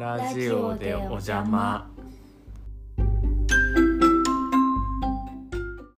ラジオでお邪魔。